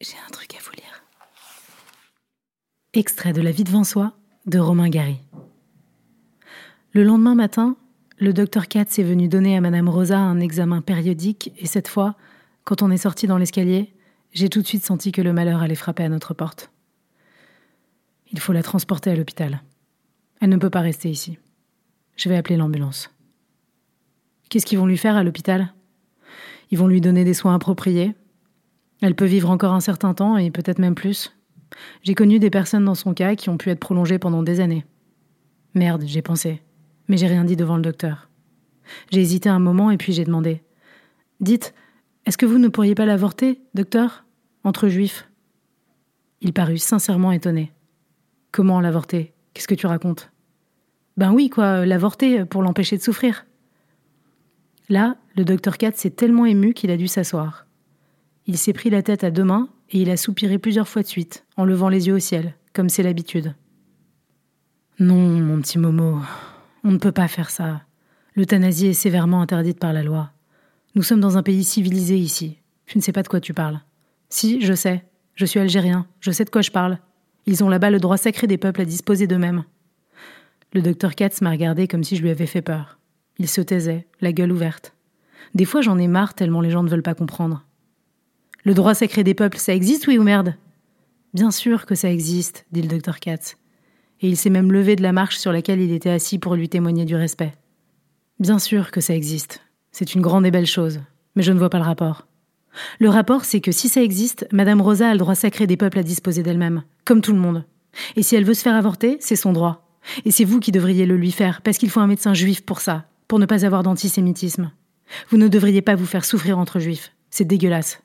J'ai un truc à vous lire. Extrait de La vie devant soi de Romain Gary. Le lendemain matin, le docteur Katz est venu donner à Madame Rosa un examen périodique et cette fois, quand on est sorti dans l'escalier, j'ai tout de suite senti que le malheur allait frapper à notre porte. Il faut la transporter à l'hôpital. Elle ne peut pas rester ici. Je vais appeler l'ambulance. Qu'est-ce qu'ils vont lui faire à l'hôpital? Ils vont lui donner des soins appropriés. Elle peut vivre encore un certain temps et peut-être même plus. J'ai connu des personnes dans son cas qui ont pu être prolongées pendant des années. Merde, j'ai pensé. Mais j'ai rien dit devant le docteur. J'ai hésité un moment et puis j'ai demandé. Dites, est-ce que vous ne pourriez pas l'avorter, docteur? Entre juifs Il parut sincèrement étonné. Comment l'avorter? Qu'est-ce que tu racontes? Ben oui, quoi, l'avorter pour l'empêcher de souffrir. Là, le docteur Katz s'est tellement ému qu'il a dû s'asseoir. Il s'est pris la tête à deux mains et il a soupiré plusieurs fois de suite, en levant les yeux au ciel, comme c'est l'habitude. Non, mon petit Momo, on ne peut pas faire ça. L'euthanasie est sévèrement interdite par la loi. Nous sommes dans un pays civilisé ici. Je ne sais pas de quoi tu parles. Si, je sais. Je suis algérien. Je sais de quoi je parle. Ils ont là-bas le droit sacré des peuples à disposer d'eux-mêmes. Le docteur Katz m'a regardé comme si je lui avais fait peur. Il se taisait, la gueule ouverte. Des fois, j'en ai marre tellement les gens ne veulent pas comprendre. Le droit sacré des peuples, ça existe, oui ou merde Bien sûr que ça existe, dit le docteur Katz. Et il s'est même levé de la marche sur laquelle il était assis pour lui témoigner du respect. Bien sûr que ça existe. C'est une grande et belle chose. Mais je ne vois pas le rapport. Le rapport, c'est que si ça existe, Madame Rosa a le droit sacré des peuples à disposer d'elle-même, comme tout le monde. Et si elle veut se faire avorter, c'est son droit. Et c'est vous qui devriez le lui faire, parce qu'il faut un médecin juif pour ça, pour ne pas avoir d'antisémitisme. Vous ne devriez pas vous faire souffrir entre juifs. C'est dégueulasse.